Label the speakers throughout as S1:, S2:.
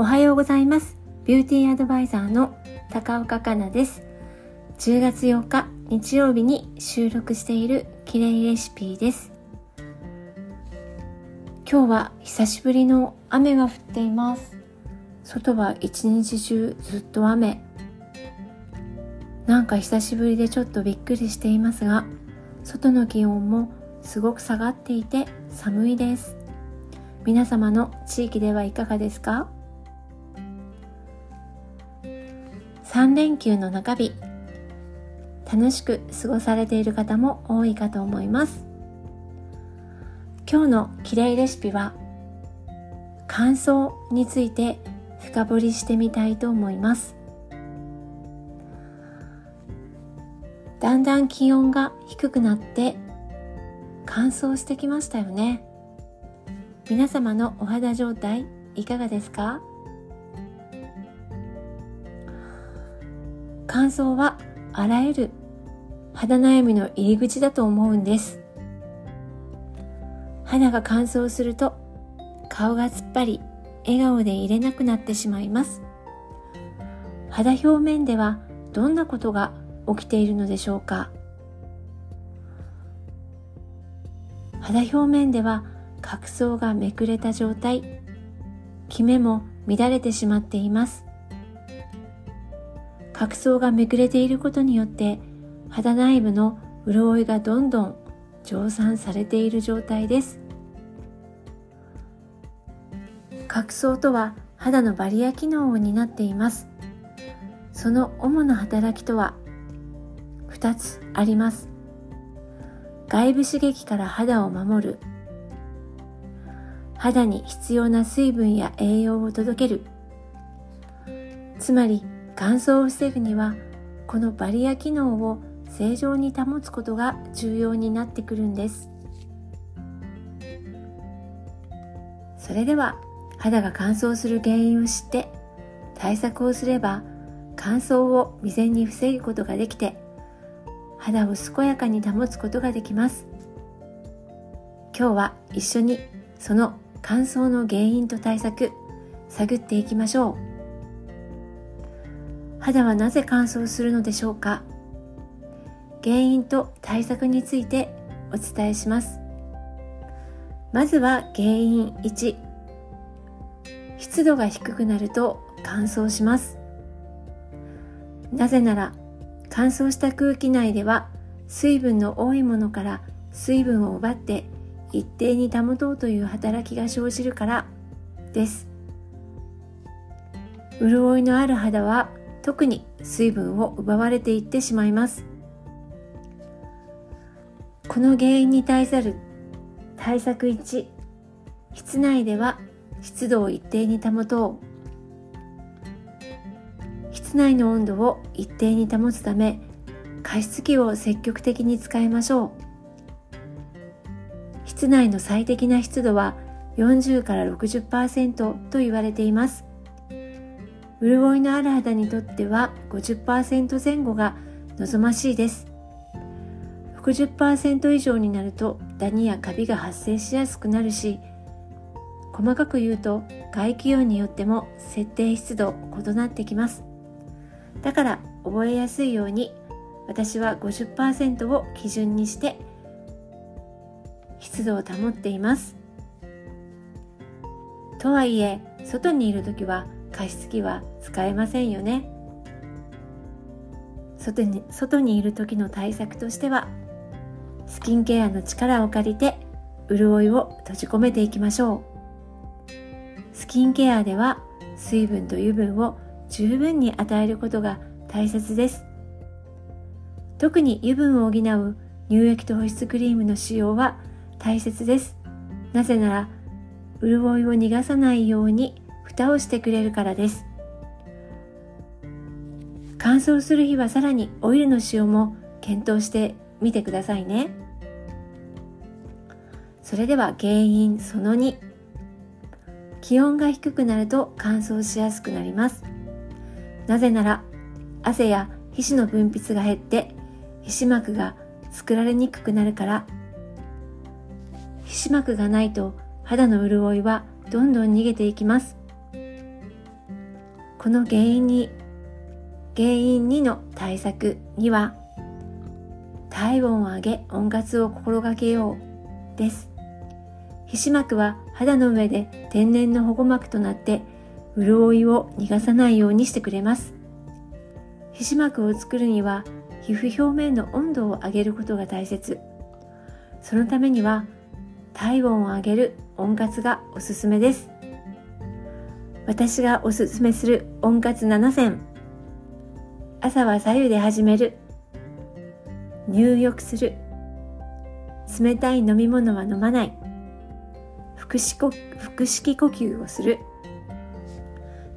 S1: おはようございます。ビューティーアドバイザーの高岡香奈です。10月8日日曜日に収録しているキレイレシピです。今日は久しぶりの雨が降っています。外は一日中ずっと雨。なんか久しぶりでちょっとびっくりしていますが外の気温もすごく下がっていて寒いです。皆様の地域ではいかがですか？3連休の中日。楽しく過ごされている方も多いかと思います。今日のきれいレシピは乾燥について深掘りしてみたいと思います。だんだん気温が低くなって乾燥してきましたよね。皆様のお肌状態いかがですか？乾燥はあらゆる肌悩みの入り口だと思うんです。肌が乾燥すると顔が突っ張り笑顔でいれなくなってしまいます。肌表面ではどんなことが起きているのでしょうか。肌表面では角層がめくれた状態キメも乱れてしまっています。角層がめくれていることによって肌内部の潤いがどんどん蒸散されている状態です。角層とは肌のバリア機能を担っています。その主な働きとは2つあります。外部刺激から肌を守る。肌に必要な水分や栄養を届ける。つまり乾燥を防ぐにはこのバリア機能を正常に保つことが重要になってくるんです。それでは肌が乾燥する原因を知って対策をすれば乾燥を未然に防ぐことができて肌を健やかに保つことができます。今日は一緒にその乾燥の原因と対策探っていきましょう。肌はなぜ乾燥するのでしょうか？原因と対策についてお伝えします。まずは原因1湿度が低くなると乾燥します。なぜなら乾燥した空気内では水分の多いものから水分を奪って一定に保とうという働きが生じるからです。潤いのある肌は特に水分を奪われていってしまいます。この原因に対する対策1室内では湿度を一定に保とう。室内の温度を一定に保つため加湿器を積極的に使いましょう。室内の最適な湿度は40から60%と言われています。潤いのある肌にとっては50%前後が望ましいです。60%以上になるとダニやカビが発生しやすくなるし細かく言うと外気温によっても設定湿度異なってきます。だから覚えやすいように私は50%を基準にして湿度を保っています。とはいえ外にいる時は加湿器は使えませんよね。外に外にいる時の対策としてはスキンケアの力を借りて潤いを閉じ込めていきましょう。スキンケアでは水分と油分を十分に与えることが大切です。特に油分を補う乳液と保湿クリームの使用は大切です。なぜなら潤いを逃がさないように蓋をしてくれるからです。乾燥する日はさらにオイルの使用も検討してみてくださいね。それでは原因その2気温が低くなると乾燥しやすくなります。なぜなら汗や皮脂の分泌が減って皮脂膜が作られにくくなるから。皮脂膜がないと肌の潤いはどんどん逃げていきます。この原因に原因2の対策には体温を上げ温活を心がけようです。皮脂膜は肌の上で天然の保護膜となって潤いを逃がさないようにしてくれます。皮脂膜を作るには皮膚表面の温度を上げることが大切。そのためには体温を上げる温活がおすすめです。私がおすすめする温活7選。朝は左右で始める。入浴する。冷たい飲み物は飲まない。腹式腹式呼吸をする。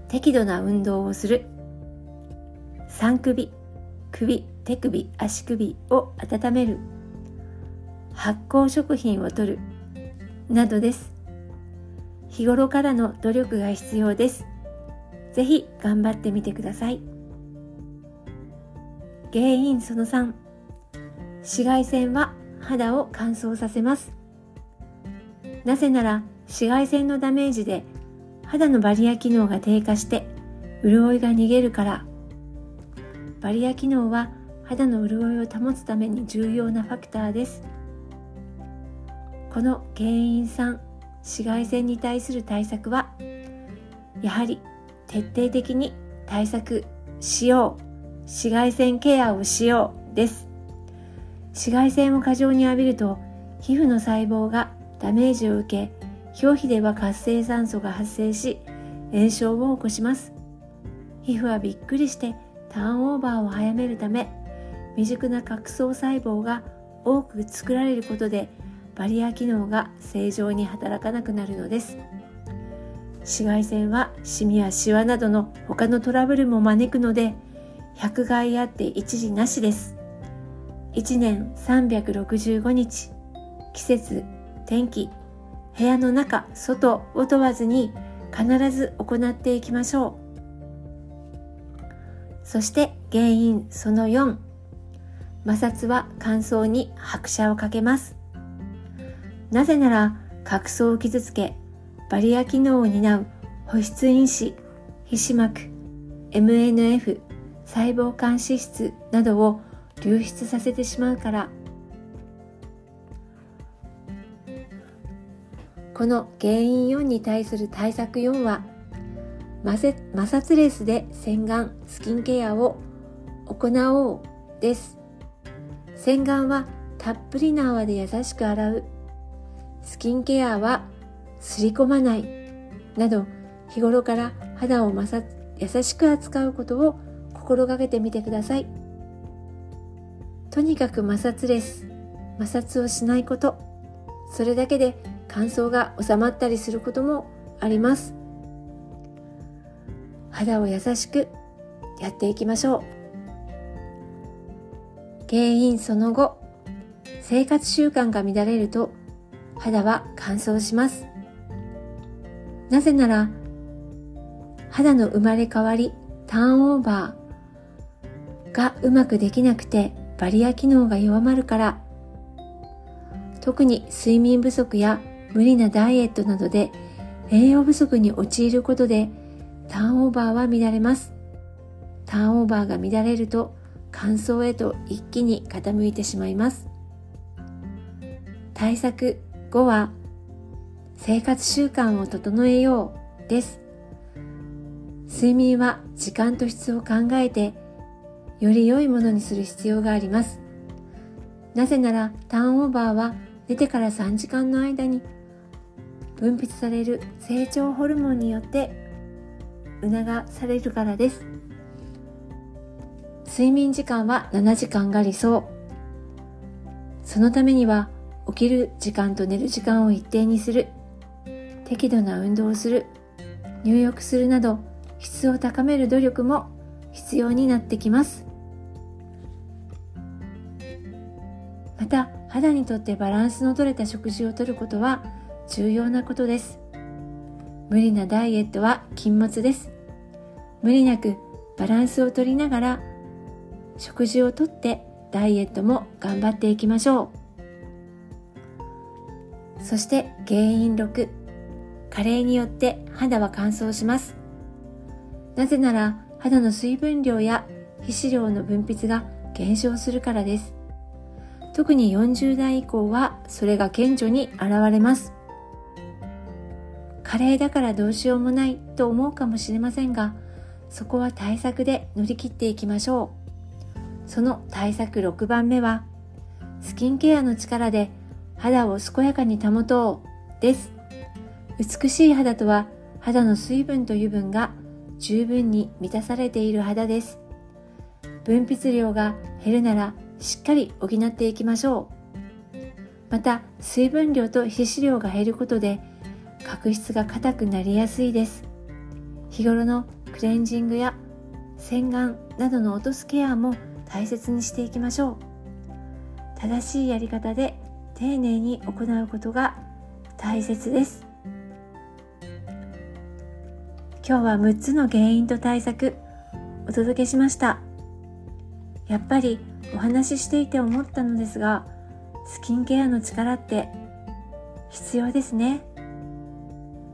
S1: 適度な運動をする。三首首手首足首を温める。発酵食品をとる。などです。日頃からの努力が必要です。ぜひ頑張ってみてください。原因その3紫外線は肌を乾燥させます。なぜなら紫外線のダメージで肌のバリア機能が低下して潤いが逃げるから。バリア機能は肌の潤いを保つために重要なファクターです。この原因3紫外線に対する対策はやはり徹底的に対策しよう。紫外線ケアをしようです。紫外線を過剰に浴びると皮膚の細胞がダメージを受け表皮では活性酸素が発生し炎症を起こします。皮膚はびっくりしてターンオーバーを早めるため未熟な角層細胞が多く作られることでバリア機能が正常に働かなくなるのです。紫外線はシミやシワなどの他のトラブルも招くので百害あって一時なしです。1年365日季節天気部屋の中外を問わずに必ず行っていきましょう。そして原因その4摩擦は乾燥に拍車をかけます。なぜなら角層を傷つけバリア機能を担う保湿因子皮脂膜 MNF 細胞間脂質などを流出させてしまうから。この原因4に対する対策4は摩擦レスで洗顔スキンケアを行おうです。洗顔はたっぷりな泡で優しく洗うスキンケアはすり込まない。など日頃から肌を優しく扱うことを心がけてみてください。とにかく摩擦レス摩擦をしないこと。それだけで乾燥が収まったりすることもあります。肌を優しくやっていきましょう。原因その後生活習慣が乱れると肌は乾燥します。なぜなら肌の生まれ変わりターンオーバーがうまくできなくてバリア機能が弱まるから。特に睡眠不足や無理なダイエットなどで栄養不足に陥ることでターンオーバーは乱れます。ターンオーバーが乱れると乾燥へと一気に傾いてしまいます。対策5は生活習慣を整えようです睡眠は時間と質を考えてより良いものにする必要があります。なぜならターンオーバーは寝てから3時間の間に分泌される成長ホルモンによって促されるからです。睡眠時間は7時間が理想。そのためには起きる時間と寝る時間を一定にする、適度な運動をする、入浴するなど質を高める努力も必要になってきます。また肌にとってバランスの取れた食事をとることは重要なことです。無理なダイエットは禁物です。無理なくバランスをとりながら食事をとってダイエットも頑張っていきましょう。そして原因6加齢によって肌は乾燥しますなぜなら肌の水分量や皮脂量の分泌が減少するからです。特に40代以降はそれが顕著に現れます。加齢だからどうしようもないと思うかもしれませんが、そこは対策で乗り切っていきましょう。その対策6番目は、スキンケアの力で肌を健やかに保とうです。美しい肌とは肌の水分と油分が十分に満たされている肌です。分泌量が減るならしっかり補っていきましょう。また水分量と皮脂量が減ることで角質が硬くなりやすいです。日頃のクレンジングや洗顔などの落とすケアも大切にしていきましょう。正しいやり方で丁寧に行うことが大切です。今日は6つの原因と対策お届けしました。やっぱりお話ししていて思ったのですが、スキンケアの力って必要ですね。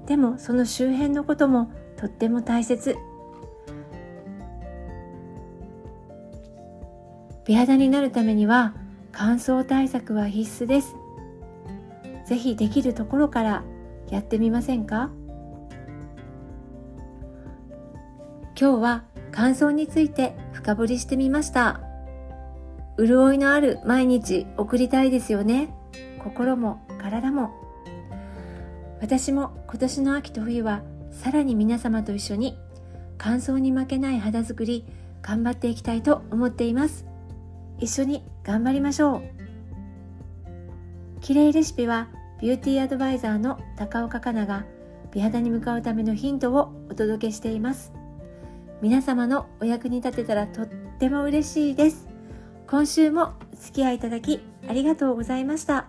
S1: でもその周辺のこともとっても大切。美肌になるためには乾燥対策は必須です。ぜひできるところからやってみませんか？今日は乾燥について深掘りしてみました。潤いのある毎日送りたいですよね。心も体も。私も今年の秋と冬はさらに皆様と一緒に乾燥に負けない肌作り頑張っていきたいと思っています。一緒に頑張りましょう。綺麗レシピはビューティーアドバイザーの高岡香奈が美肌に向かうためのヒントをお届けしています。皆様のお役に立てたらとっても嬉しいです。今週もお付き合いいただきありがとうございました。